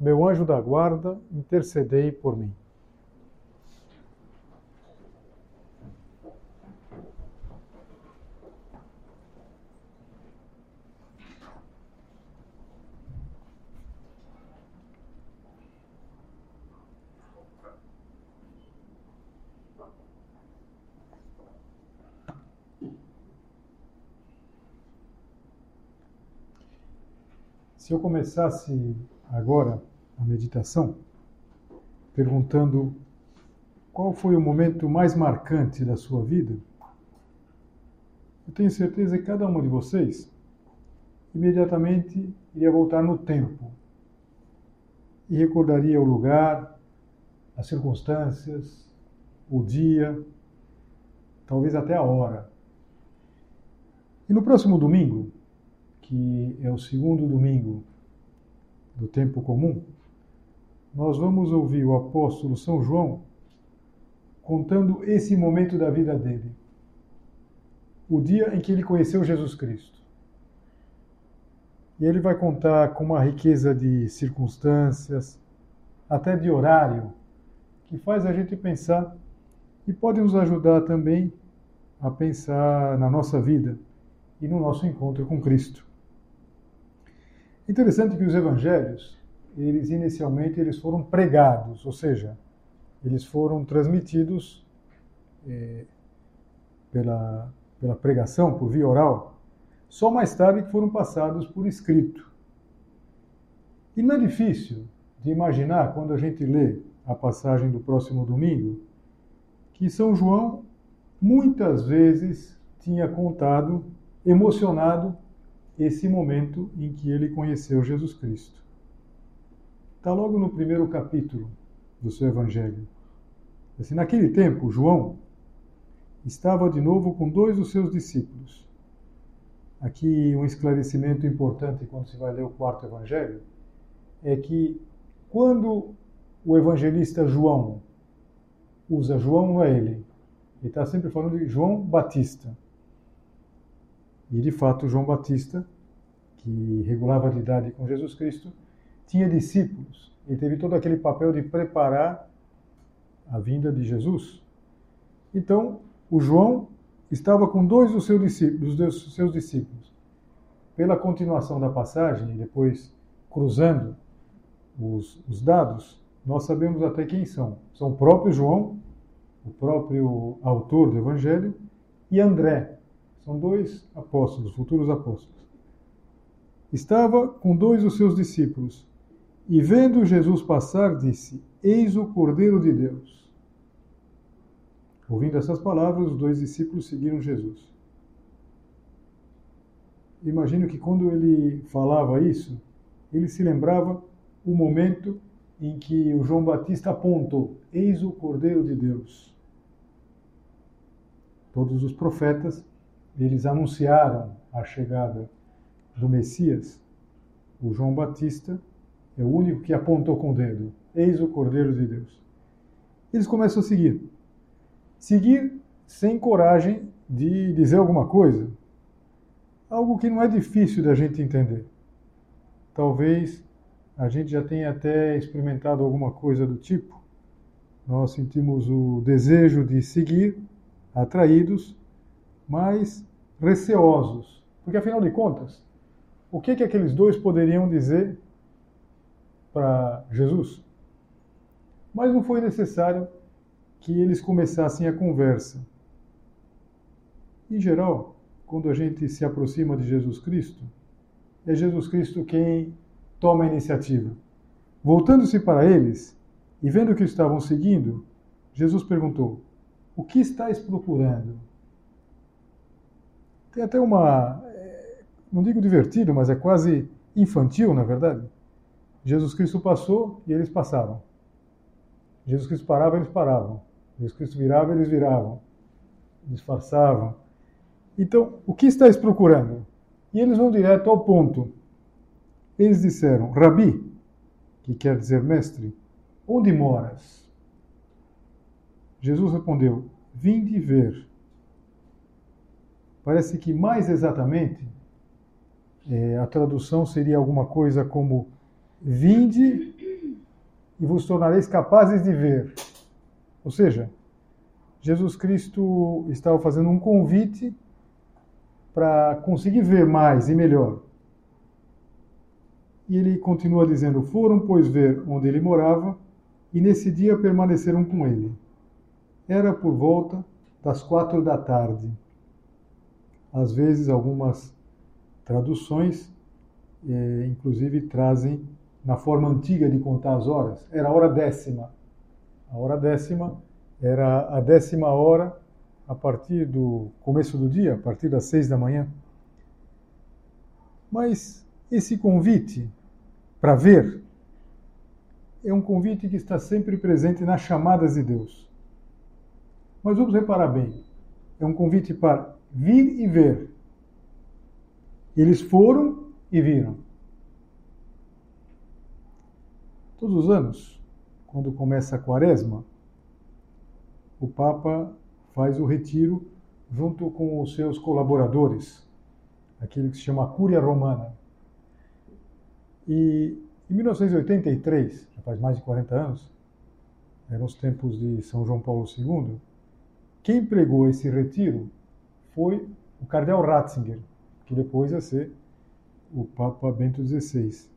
meu anjo da guarda, intercedei por mim. Se eu começasse agora a meditação, perguntando qual foi o momento mais marcante da sua vida, eu tenho certeza que cada uma de vocês imediatamente iria voltar no tempo e recordaria o lugar, as circunstâncias, o dia, talvez até a hora. E no próximo domingo, que é o segundo domingo do tempo comum, nós vamos ouvir o apóstolo São João contando esse momento da vida dele. O dia em que ele conheceu Jesus Cristo. E ele vai contar com uma riqueza de circunstâncias, até de horário, que faz a gente pensar e pode nos ajudar também a pensar na nossa vida e no nosso encontro com Cristo. Interessante que os evangelhos eles inicialmente eles foram pregados, ou seja, eles foram transmitidos é, pela, pela pregação, por via oral, só mais tarde que foram passados por escrito. E não é difícil de imaginar, quando a gente lê a passagem do próximo domingo, que São João muitas vezes tinha contado, emocionado, esse momento em que ele conheceu Jesus Cristo. Está logo no primeiro capítulo do seu Evangelho. Assim, naquele tempo, João estava de novo com dois dos seus discípulos. Aqui um esclarecimento importante quando se vai ler o quarto Evangelho é que quando o evangelista João usa João, não é ele. Ele está sempre falando de João Batista. E de fato, João Batista, que regulava a idade com Jesus Cristo, tinha discípulos. Ele teve todo aquele papel de preparar a vinda de Jesus. Então, o João estava com dois dos seus discípulos, dos seus discípulos. Pela continuação da passagem, e depois cruzando os, os dados, nós sabemos até quem são. São o próprio João, o próprio autor do Evangelho, e André. São dois apóstolos, futuros apóstolos. Estava com dois dos seus discípulos e vendo Jesus passar, disse: Eis o Cordeiro de Deus. Ouvindo essas palavras, os dois discípulos seguiram Jesus. Imagino que quando ele falava isso, ele se lembrava o momento em que o João Batista apontou: Eis o Cordeiro de Deus. Todos os profetas, eles anunciaram a chegada do Messias. O João Batista é o único que apontou com o dedo. Eis o Cordeiro de Deus. Eles começam a seguir. Seguir sem coragem de dizer alguma coisa. Algo que não é difícil da gente entender. Talvez a gente já tenha até experimentado alguma coisa do tipo. Nós sentimos o desejo de seguir, atraídos, mas receosos. Porque afinal de contas, o que, que aqueles dois poderiam dizer para Jesus. Mas não foi necessário que eles começassem a conversa. Em geral, quando a gente se aproxima de Jesus Cristo, é Jesus Cristo quem toma a iniciativa. Voltando-se para eles e vendo que estavam seguindo, Jesus perguntou: O que estáis procurando? Tem até uma, é, não digo divertido, mas é quase infantil, na verdade Jesus Cristo passou e eles passavam. Jesus Cristo parava, eles paravam. Jesus Cristo virava, eles viravam. Disfarçavam. Então, o que estáis procurando? E eles vão direto ao ponto. Eles disseram, Rabi, que quer dizer mestre, onde moras? Jesus respondeu, vinde ver. Parece que mais exatamente é, a tradução seria alguma coisa como vinde e vos tornareis capazes de ver. Ou seja, Jesus Cristo estava fazendo um convite para conseguir ver mais e melhor. E ele continua dizendo: Foram, pois, ver onde ele morava, e nesse dia permaneceram com ele. Era por volta das quatro da tarde. Às vezes, algumas traduções, eh, inclusive, trazem na forma antiga de contar as horas. Era a hora décima. A hora décima era a décima hora a partir do começo do dia, a partir das seis da manhã. Mas esse convite para ver é um convite que está sempre presente nas chamadas de Deus. Mas vamos reparar bem: é um convite para vir e ver. Eles foram e viram. Todos os anos, quando começa a quaresma, o Papa faz o retiro junto com os seus colaboradores, aquele que se chama Cúria Romana. E em 1983, já faz mais de 40 anos, eram os tempos de São João Paulo II, quem pregou esse retiro foi o cardeal Ratzinger, que depois ia ser o Papa Bento XVI.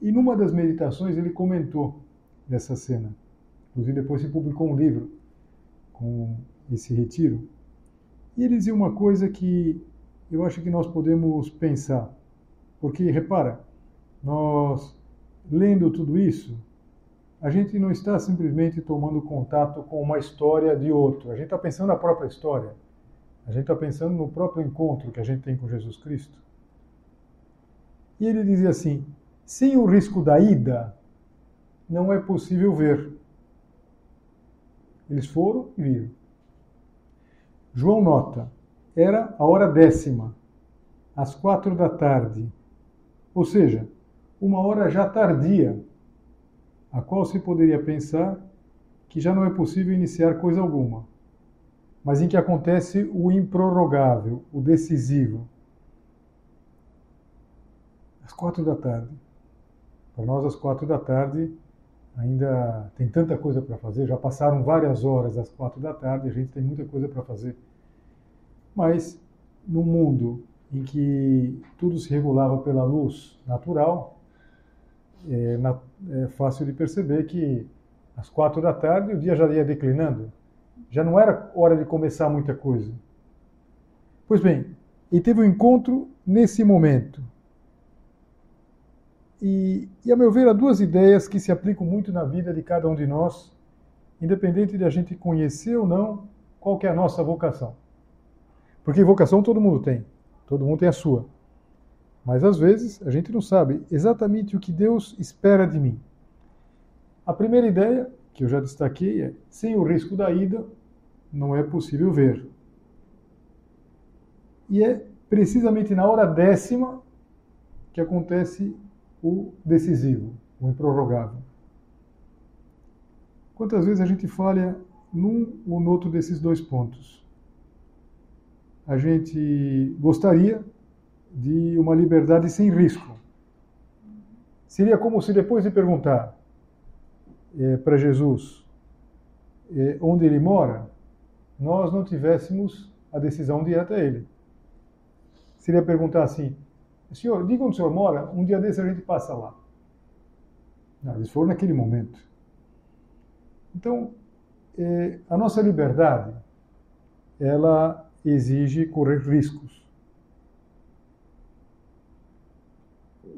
E numa das meditações ele comentou dessa cena. Inclusive depois se publicou um livro com esse retiro. E ele dizia uma coisa que eu acho que nós podemos pensar. Porque, repara, nós lendo tudo isso, a gente não está simplesmente tomando contato com uma história de outro. A gente está pensando na própria história. A gente está pensando no próprio encontro que a gente tem com Jesus Cristo. E ele dizia assim: sem o risco da ida, não é possível ver. Eles foram e viram. João nota, era a hora décima, às quatro da tarde, ou seja, uma hora já tardia, a qual se poderia pensar que já não é possível iniciar coisa alguma, mas em que acontece o improrrogável, o decisivo. Às quatro da tarde. Para nós, às quatro da tarde, ainda tem tanta coisa para fazer. Já passaram várias horas às quatro da tarde, a gente tem muita coisa para fazer. Mas no mundo em que tudo se regulava pela luz natural, é, na, é fácil de perceber que às quatro da tarde o dia já ia declinando. Já não era hora de começar muita coisa. Pois bem, e teve um encontro nesse momento. E, e, a meu ver, há duas ideias que se aplicam muito na vida de cada um de nós, independente de a gente conhecer ou não qual é a nossa vocação. Porque vocação todo mundo tem, todo mundo tem a sua. Mas às vezes a gente não sabe exatamente o que Deus espera de mim. A primeira ideia, que eu já destaquei, é: sem o risco da ida, não é possível ver. E é precisamente na hora décima que acontece o decisivo, o improrrogável. Quantas vezes a gente falha num ou no outro desses dois pontos? A gente gostaria de uma liberdade sem risco. Seria como se depois de perguntar é, para Jesus é, onde ele mora, nós não tivéssemos a decisão de ir até ele. Seria perguntar assim: Senhor, diga onde o senhor mora, um dia desse a gente passa lá. Não, eles foram naquele momento. Então, é, a nossa liberdade, ela exige correr riscos.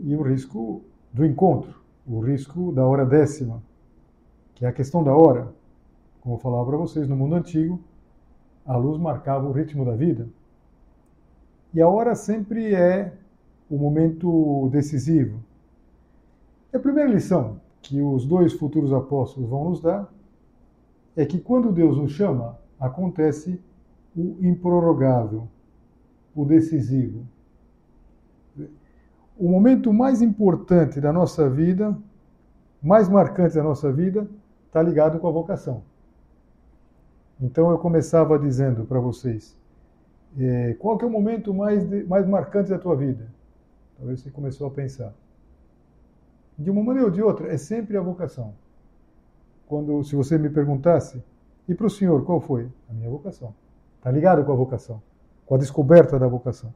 E o risco do encontro, o risco da hora décima, que é a questão da hora. Como eu falava para vocês, no mundo antigo, a luz marcava o ritmo da vida. E a hora sempre é o momento decisivo. A primeira lição que os dois futuros apóstolos vão nos dar é que quando Deus nos chama, acontece o improrrogável, o decisivo. O momento mais importante da nossa vida, mais marcante da nossa vida, está ligado com a vocação. Então eu começava dizendo para vocês, é, qual que é o momento mais, mais marcante da tua vida? Talvez você começou a pensar. De uma maneira ou de outra, é sempre a vocação. Quando, se você me perguntasse, e para o senhor, qual foi? A minha vocação. Está ligado com a vocação, com a descoberta da vocação.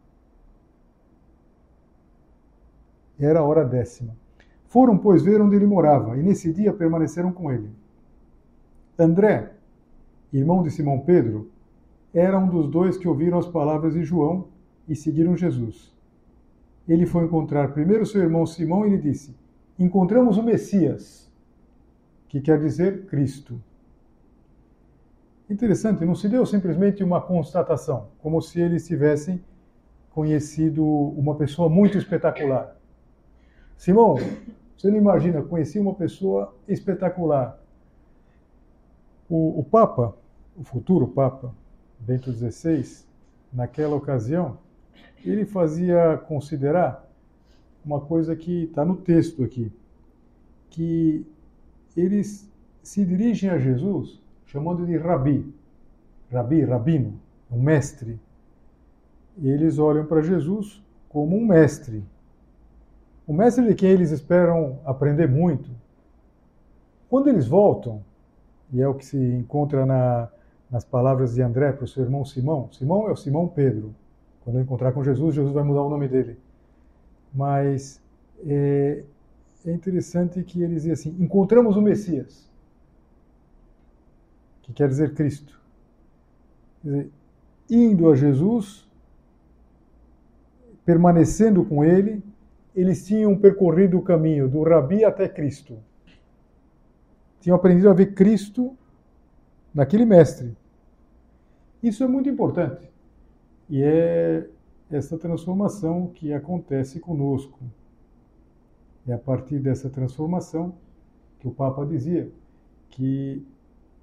Era a hora décima. Foram, pois, ver onde ele morava, e nesse dia permaneceram com ele. André, irmão de Simão Pedro, era um dos dois que ouviram as palavras de João e seguiram Jesus. Ele foi encontrar primeiro seu irmão Simão e lhe disse: Encontramos o Messias, que quer dizer Cristo. Interessante, não se deu simplesmente uma constatação, como se eles tivessem conhecido uma pessoa muito espetacular. Simão, você não imagina, conheci uma pessoa espetacular. O, o Papa, o futuro Papa, Bento XVI, naquela ocasião, ele fazia considerar uma coisa que está no texto aqui, que eles se dirigem a Jesus chamando de Rabi, Rabi, Rabino, um mestre. E eles olham para Jesus como um mestre. O mestre de quem eles esperam aprender muito. Quando eles voltam, e é o que se encontra na, nas palavras de André para o seu irmão Simão, Simão é o Simão Pedro. Quando ele encontrar com Jesus, Jesus vai mudar o nome dele. Mas é, é interessante que ele dizia assim: encontramos o Messias que quer dizer Cristo. Quer dizer, indo a Jesus, permanecendo com ele, eles tinham percorrido o caminho do Rabi até Cristo. Tinham aprendido a ver Cristo naquele mestre. Isso é muito importante. E é essa transformação que acontece conosco. É a partir dessa transformação que o Papa dizia que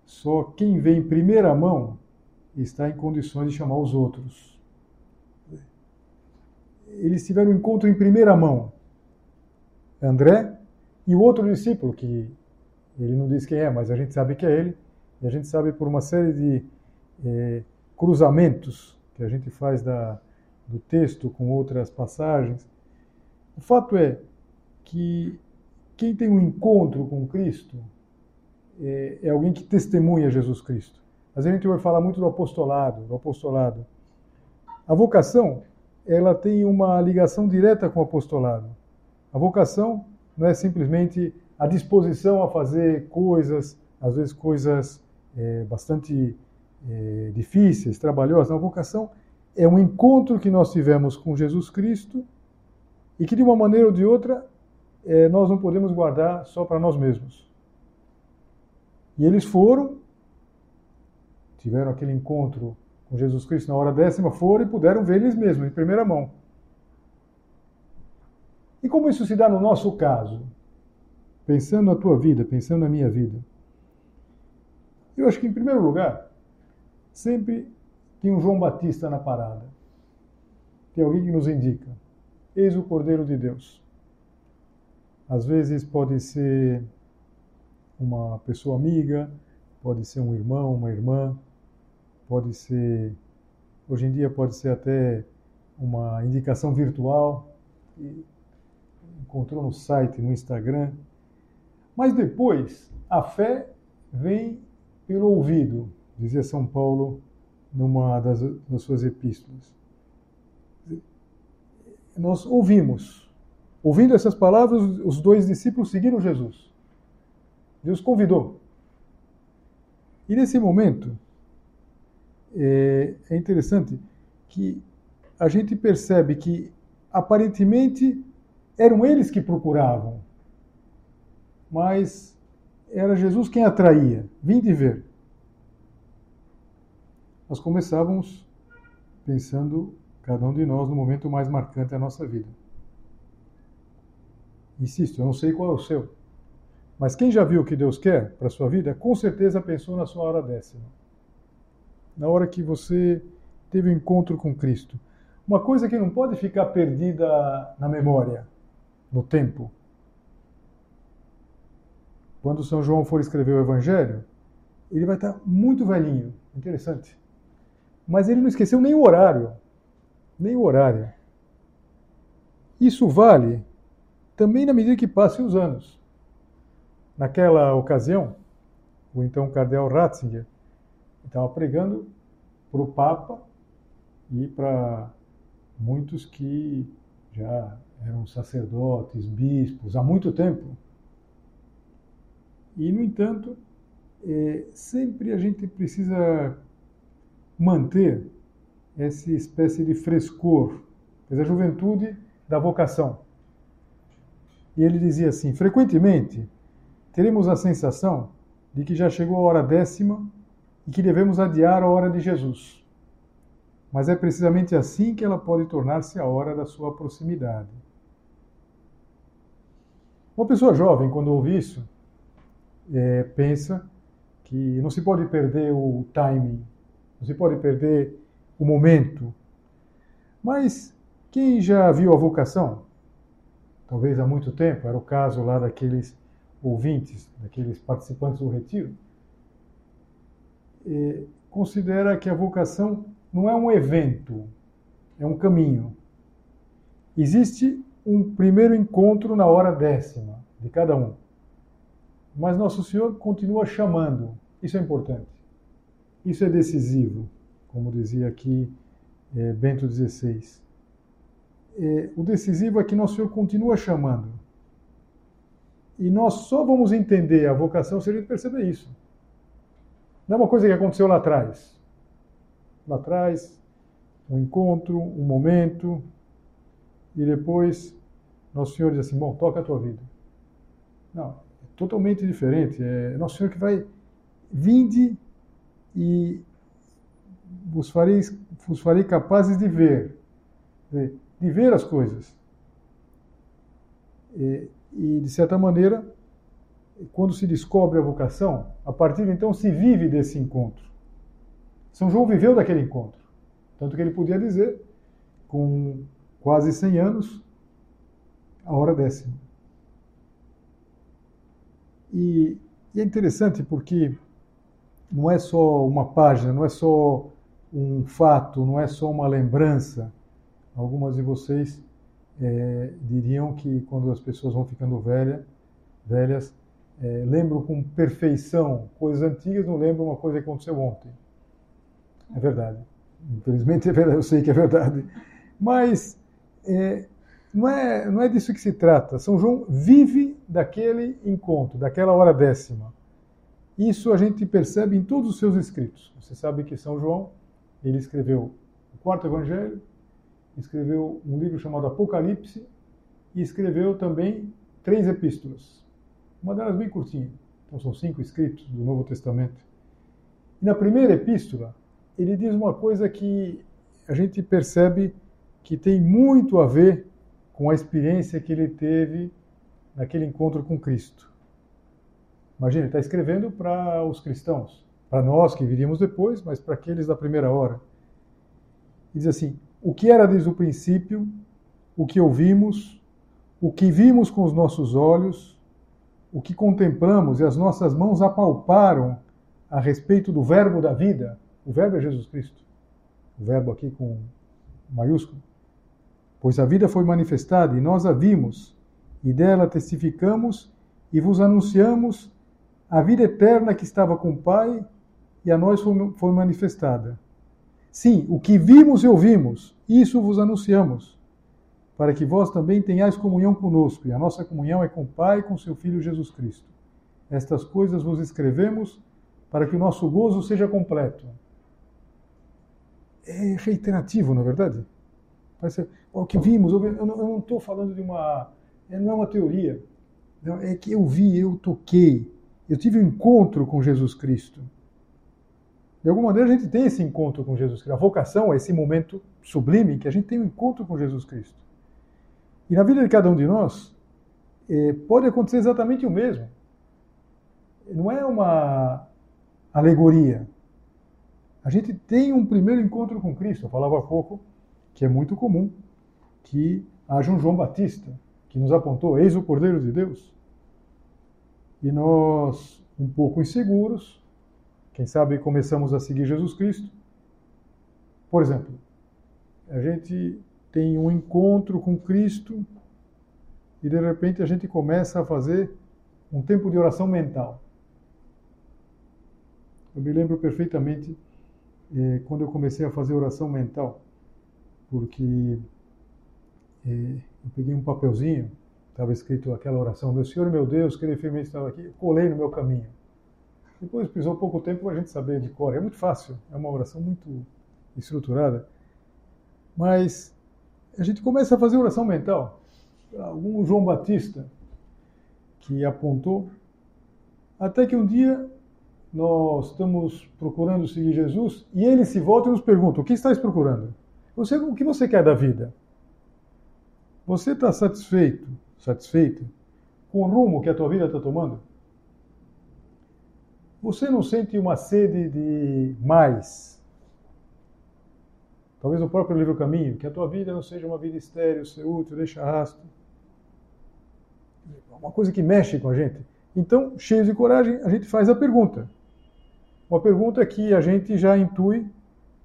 só quem vê em primeira mão está em condições de chamar os outros. Eles tiveram um encontro em primeira mão. André e o outro discípulo, que ele não diz quem é, mas a gente sabe que é ele, e a gente sabe por uma série de é, cruzamentos que a gente faz da, do texto com outras passagens. O fato é que quem tem um encontro com Cristo é, é alguém que testemunha Jesus Cristo. Mas a gente vai falar muito do apostolado, do apostolado. A vocação, ela tem uma ligação direta com o apostolado. A vocação não é simplesmente a disposição a fazer coisas, às vezes coisas é, bastante é, difíceis, trabalhosas. A vocação é um encontro que nós tivemos com Jesus Cristo e que de uma maneira ou de outra é, nós não podemos guardar só para nós mesmos. E eles foram, tiveram aquele encontro com Jesus Cristo na hora décima, foram e puderam ver eles mesmos, em primeira mão. E como isso se dá no nosso caso? Pensando na tua vida, pensando na minha vida. Eu acho que, em primeiro lugar, sempre tem um João Batista na parada. Tem alguém que nos indica. Eis o Cordeiro de Deus. Às vezes pode ser uma pessoa amiga, pode ser um irmão, uma irmã, pode ser, hoje em dia pode ser até uma indicação virtual, encontrou no site, no Instagram. Mas depois, a fé vem pelo ouvido, dizia São Paulo numa das, das suas epístolas. Nós ouvimos. Ouvindo essas palavras, os dois discípulos seguiram Jesus. Deus convidou. E nesse momento, é, é interessante que a gente percebe que aparentemente eram eles que procuravam, mas era Jesus quem atraía. Vinde ver. Nós começávamos pensando, cada um de nós, no momento mais marcante da nossa vida. Insisto, eu não sei qual é o seu. Mas quem já viu o que Deus quer para a sua vida, com certeza pensou na sua hora décima. Na hora que você teve o um encontro com Cristo. Uma coisa que não pode ficar perdida na memória, no tempo. Quando São João for escrever o Evangelho, ele vai estar muito velhinho. Interessante. Mas ele não esqueceu nem o horário. Nem o horário. Isso vale também na medida que passem os anos. Naquela ocasião, o então cardeal Ratzinger estava pregando para o Papa e para muitos que já eram sacerdotes, bispos, há muito tempo. E, no entanto, é, sempre a gente precisa manter essa espécie de frescor, a juventude da vocação. E ele dizia assim: frequentemente teremos a sensação de que já chegou a hora décima e que devemos adiar a hora de Jesus. Mas é precisamente assim que ela pode tornar-se a hora da sua proximidade. Uma pessoa jovem, quando ouve isso, é, pensa que não se pode perder o timing, se pode perder o momento. Mas quem já viu a vocação talvez há muito tempo, era o caso lá daqueles ouvintes, daqueles participantes do retiro, considera que a vocação não é um evento, é um caminho. Existe um primeiro encontro na hora décima de cada um. Mas Nosso Senhor continua chamando. Isso é importante. Isso é decisivo, como dizia aqui é, Bento XVI é, o decisivo é que nosso Senhor continua chamando. E nós só vamos entender a vocação se a gente perceber isso. Não é uma coisa que aconteceu lá atrás. Lá atrás, um encontro, um momento, e depois Nosso Senhor diz assim: Bom, toca a tua vida. Não, é totalmente diferente. É Nosso Senhor que vai, vinde e vos farei, vos farei capazes de ver de ver as coisas. E, e, de certa maneira, quando se descobre a vocação, a partir de então se vive desse encontro. São João viveu daquele encontro. Tanto que ele podia dizer, com quase 100 anos, a hora décima. E, e é interessante porque não é só uma página, não é só um fato, não é só uma lembrança Algumas de vocês é, diriam que quando as pessoas vão ficando velha, velhas, é, lembram com perfeição coisas antigas, não lembram uma coisa que aconteceu ontem. É verdade. Infelizmente é verdade, eu sei que é verdade. Mas é, não, é, não é disso que se trata. São João vive daquele encontro, daquela hora décima. Isso a gente percebe em todos os seus escritos. Você sabe que São João, ele escreveu o quarto evangelho, escreveu um livro chamado Apocalipse e escreveu também três epístolas. Uma delas bem curtinha, então são cinco escritos do Novo Testamento. E na primeira epístola, ele diz uma coisa que a gente percebe que tem muito a ver com a experiência que ele teve naquele encontro com Cristo. Imagina, ele está escrevendo para os cristãos, para nós que viríamos depois, mas para aqueles da primeira hora. Diz assim: o que era desde o princípio, o que ouvimos, o que vimos com os nossos olhos, o que contemplamos e as nossas mãos apalparam a respeito do Verbo da vida. O Verbo é Jesus Cristo. O Verbo aqui com maiúsculo. Pois a vida foi manifestada e nós a vimos, e dela testificamos e vos anunciamos a vida eterna que estava com o Pai e a nós foi manifestada. Sim, o que vimos e ouvimos, isso vos anunciamos, para que vós também tenhais comunhão conosco, e a nossa comunhão é com o Pai e com seu Filho Jesus Cristo. Estas coisas vos escrevemos para que o nosso gozo seja completo. É reiterativo, não é verdade? Parece, o que vimos, eu não estou falando de uma. É, não é uma teoria. é que eu vi, eu toquei, eu tive um encontro com Jesus Cristo. De alguma maneira a gente tem esse encontro com Jesus Cristo. A vocação é esse momento sublime que a gente tem um encontro com Jesus Cristo. E na vida de cada um de nós, é, pode acontecer exatamente o mesmo. Não é uma alegoria. A gente tem um primeiro encontro com Cristo. Eu falava há pouco que é muito comum que haja um João Batista que nos apontou: Eis o Cordeiro de Deus. E nós, um pouco inseguros, quem sabe começamos a seguir Jesus Cristo. Por exemplo, a gente tem um encontro com Cristo e de repente a gente começa a fazer um tempo de oração mental. Eu me lembro perfeitamente eh, quando eu comecei a fazer oração mental, porque eh, eu peguei um papelzinho, estava escrito aquela oração: Meu Senhor, meu Deus, que firmemente estava aqui, colei no meu caminho. Depois precisou pouco tempo para a gente saber de cor. É muito fácil, é uma oração muito estruturada. Mas a gente começa a fazer oração mental. Algum João Batista que apontou, até que um dia nós estamos procurando seguir Jesus e ele se volta e nos pergunta: O que estás procurando? Você, o que você quer da vida? Você está satisfeito, satisfeito com o rumo que a tua vida está tomando? Você não sente uma sede de mais? Talvez no próprio livro Caminho, que a tua vida não seja uma vida estéril, ser útil, deixa rastro. Uma coisa que mexe com a gente. Então, cheio de coragem, a gente faz a pergunta. Uma pergunta que a gente já intui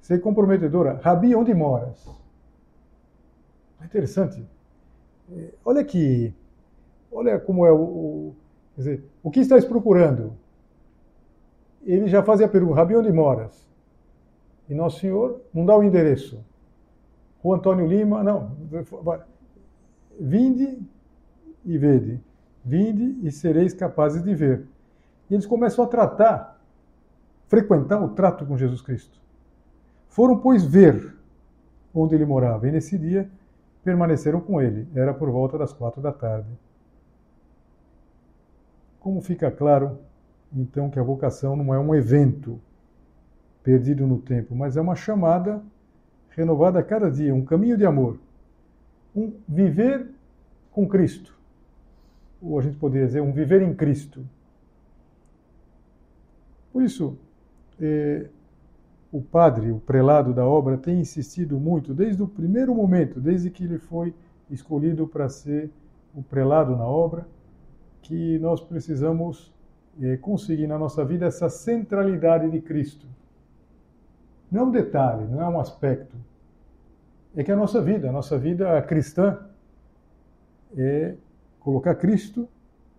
ser comprometedora. Rabi, onde moras? É interessante. É, olha aqui, olha como é o, o quer dizer, o que estás procurando? Ele já fazia a pergunta, Rabi, onde moras? E Nosso Senhor não dá o endereço. O Antônio Lima, não, vinde e vede, vinde e sereis capazes de ver. E eles começam a tratar frequentar o trato com Jesus Cristo. Foram, pois, ver onde ele morava, e nesse dia permaneceram com ele. Era por volta das quatro da tarde. Como fica claro, então, que a vocação não é um evento perdido no tempo, mas é uma chamada renovada a cada dia, um caminho de amor, um viver com Cristo. Ou a gente poderia dizer, um viver em Cristo. Por isso, eh, o padre, o prelado da obra, tem insistido muito, desde o primeiro momento, desde que ele foi escolhido para ser o prelado na obra, que nós precisamos eh, conseguir na nossa vida essa centralidade de Cristo. Não é um detalhe, não é um aspecto. É que a nossa vida, a nossa vida cristã, é colocar Cristo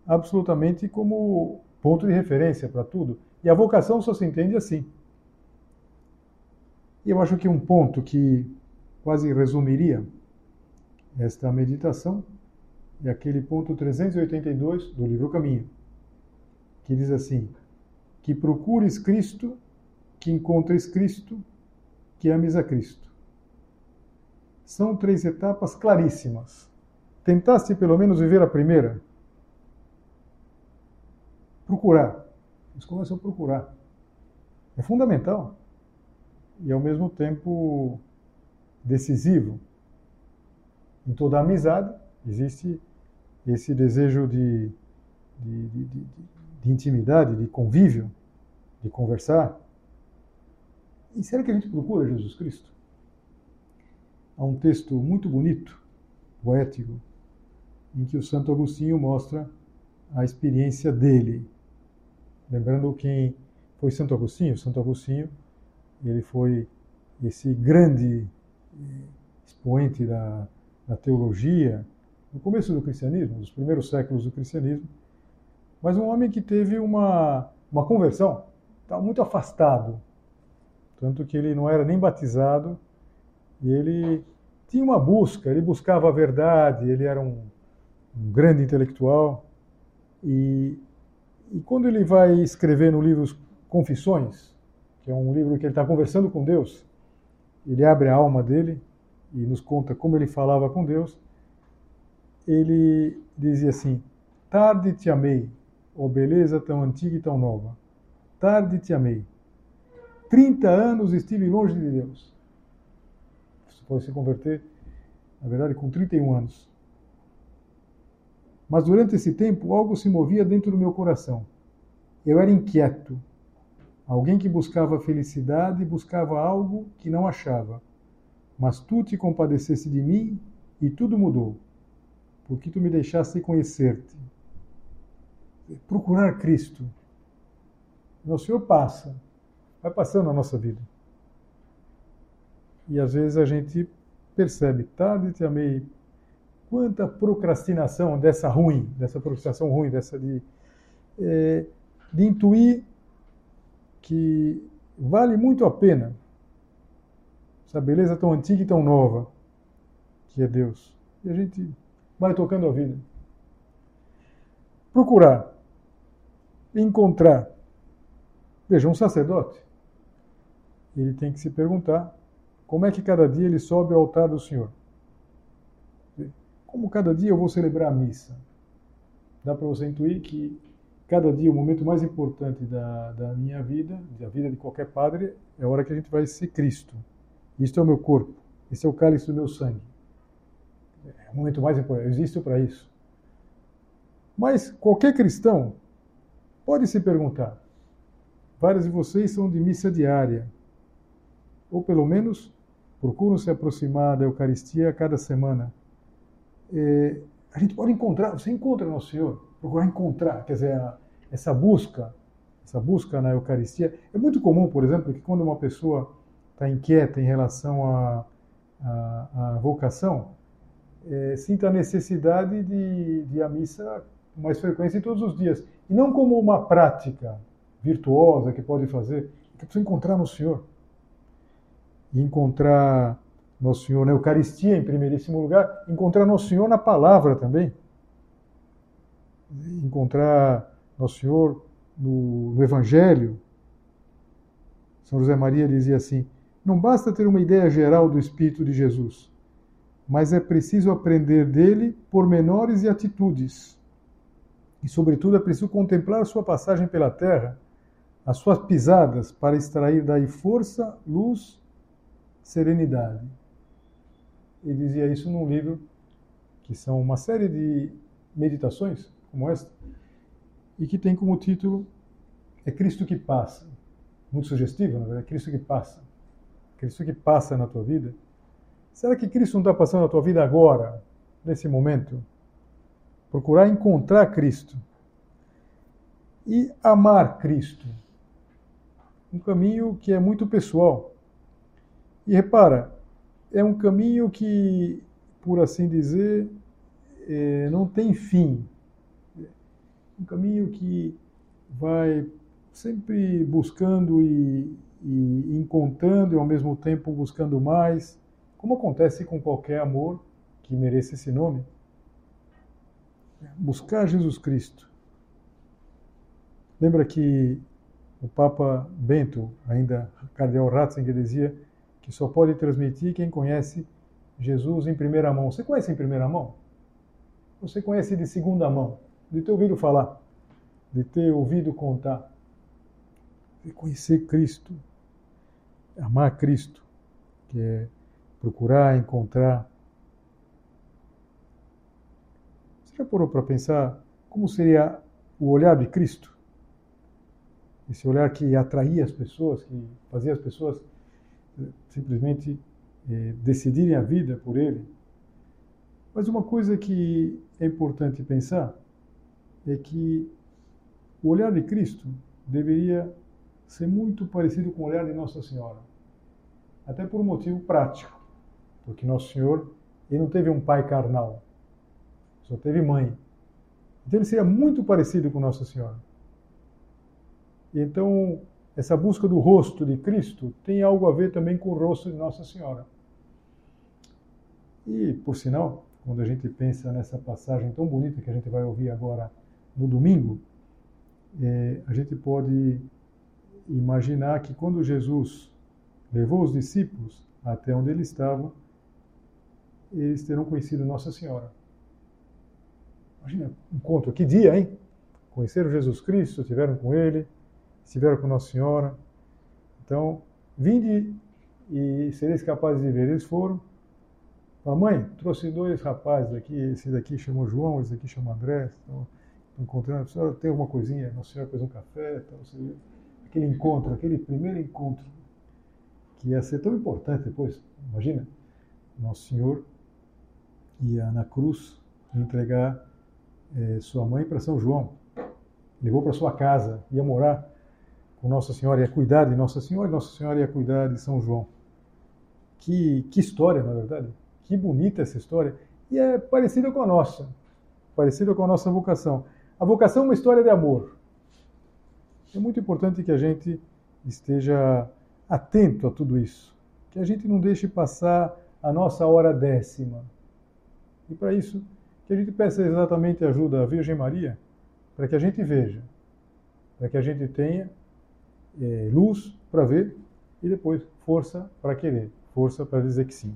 absolutamente como ponto de referência para tudo. E a vocação só se entende assim. E eu acho que um ponto que quase resumiria esta meditação é aquele ponto 382 do livro Caminho, que diz assim: que procures Cristo, que encontres Cristo, que ames a Cristo. São três etapas claríssimas. Tentaste pelo menos viver a primeira? Procurar eles começam a procurar. É fundamental e ao mesmo tempo decisivo. Em toda amizade existe esse desejo de, de, de, de, de intimidade, de convívio, de conversar. E será que a gente procura Jesus Cristo? Há um texto muito bonito, poético, em que o Santo Agostinho mostra a experiência dele Lembrando quem foi Santo Agostinho. Santo Agostinho, ele foi esse grande eh, expoente da, da teologia no começo do cristianismo, nos primeiros séculos do cristianismo, mas um homem que teve uma, uma conversão, estava muito afastado, tanto que ele não era nem batizado, e ele tinha uma busca, ele buscava a verdade, ele era um, um grande intelectual, e e quando ele vai escrever no livro Confissões, que é um livro que ele está conversando com Deus, ele abre a alma dele e nos conta como ele falava com Deus. Ele dizia assim: Tarde te amei, ó beleza tão antiga e tão nova. Tarde te amei. 30 anos estive longe de Deus. Você pode se converter, na verdade, com 31 anos. Mas durante esse tempo, algo se movia dentro do meu coração. Eu era inquieto. Alguém que buscava felicidade buscava algo que não achava. Mas tu te compadecesse de mim e tudo mudou, porque tu me deixaste conhecer-te. Procurar Cristo. O Senhor passa, vai passando na nossa vida. E às vezes a gente percebe, tarde te amei, quanta procrastinação dessa ruim, dessa procrastinação ruim, dessa de, é, de intuir que vale muito a pena essa beleza tão antiga e tão nova que é Deus. E a gente vai tocando a vida. Procurar, encontrar. Veja, um sacerdote, ele tem que se perguntar como é que cada dia ele sobe ao altar do Senhor. Como cada dia eu vou celebrar a missa. Dá para você intuir que cada dia o momento mais importante da, da minha vida, da vida de qualquer padre, é a hora que a gente vai ser Cristo. Isto é o meu corpo, esse é o cálice do meu sangue. É o momento mais importante, eu existo para isso. Mas qualquer cristão pode se perguntar: vários de vocês são de missa diária, ou pelo menos procuram se aproximar da Eucaristia cada semana. É, a gente pode encontrar, você encontra no Senhor, procurar encontrar, quer dizer, essa busca, essa busca na Eucaristia. É muito comum, por exemplo, que quando uma pessoa está inquieta em relação à, à, vocação, é, sinta a necessidade de, de a missa com mais frequência todos os dias. E não como uma prática virtuosa que pode fazer, que precisa encontrar no Senhor. E encontrar Nosso Senhor na Eucaristia, em primeiríssimo lugar, encontrar Nosso Senhor na palavra também. Encontrar Nosso Senhor no, no Evangelho. São José Maria dizia assim: não basta ter uma ideia geral do Espírito de Jesus, mas é preciso aprender dele pormenores e atitudes. E, sobretudo, é preciso contemplar sua passagem pela terra, as suas pisadas, para extrair daí força, luz, serenidade. Ele dizia isso num livro que são uma série de meditações, como esta, e que tem como título É Cristo que Passa. Muito sugestivo, na verdade, é Cristo que Passa. Cristo que passa na tua vida? Será que Cristo não está passando na tua vida agora, nesse momento? Procurar encontrar Cristo e amar Cristo. Um caminho que é muito pessoal. E repara, é um caminho que, por assim dizer, é, não tem fim. Um caminho que vai sempre buscando e e encontrando e ao mesmo tempo buscando mais, como acontece com qualquer amor que mereça esse nome. Buscar Jesus Cristo. Lembra que o Papa Bento, ainda Cardeal Ratzinger, dizia que só pode transmitir quem conhece Jesus em primeira mão. Você conhece em primeira mão? Você conhece de segunda mão? De ter ouvido falar? De ter ouvido contar? De conhecer Cristo? amar Cristo, que é procurar, encontrar. Você já parou para pensar como seria o olhar de Cristo? Esse olhar que atraía as pessoas, que fazia as pessoas eh, simplesmente eh, decidirem a vida por Ele. Mas uma coisa que é importante pensar é que o olhar de Cristo deveria ser muito parecido com o olhar de Nossa Senhora. Até por um motivo prático. Porque Nosso Senhor ele não teve um pai carnal, só teve mãe. Então ele seria muito parecido com Nossa Senhora. Então, essa busca do rosto de Cristo tem algo a ver também com o rosto de Nossa Senhora. E, por sinal, quando a gente pensa nessa passagem tão bonita que a gente vai ouvir agora no domingo, é, a gente pode imaginar que quando Jesus levou os discípulos até onde ele estava, eles terão conhecido Nossa Senhora. Imagina, encontro, que dia, hein? Conheceram Jesus Cristo, estiveram com Ele, estiveram com Nossa Senhora. Então, vinde e sereis capazes de ver. Eles foram Fala, mãe, trouxe dois rapazes aqui, esse daqui chamou João, esse daqui chamou André, estão encontrando, a senhora tem alguma coisinha, Nossa Senhora fez um café, tal, aquele encontro, aquele primeiro encontro, que ia ser tão importante depois, imagina, Nosso Senhor ia na cruz entregar é, sua mãe para São João, levou para sua casa, ia morar com Nossa Senhora, ia cuidar de Nossa Senhora, e Nossa Senhora ia cuidar de São João. Que, que história, na verdade. Que bonita essa história. E é parecida com a nossa. Parecida com a nossa vocação. A vocação é uma história de amor. É muito importante que a gente esteja atento a tudo isso. Que a gente não deixe passar a nossa hora décima. E para isso, que a gente peça exatamente ajuda à Virgem Maria, para que a gente veja, para que a gente tenha é, luz para ver e depois força para querer, força para dizer que sim.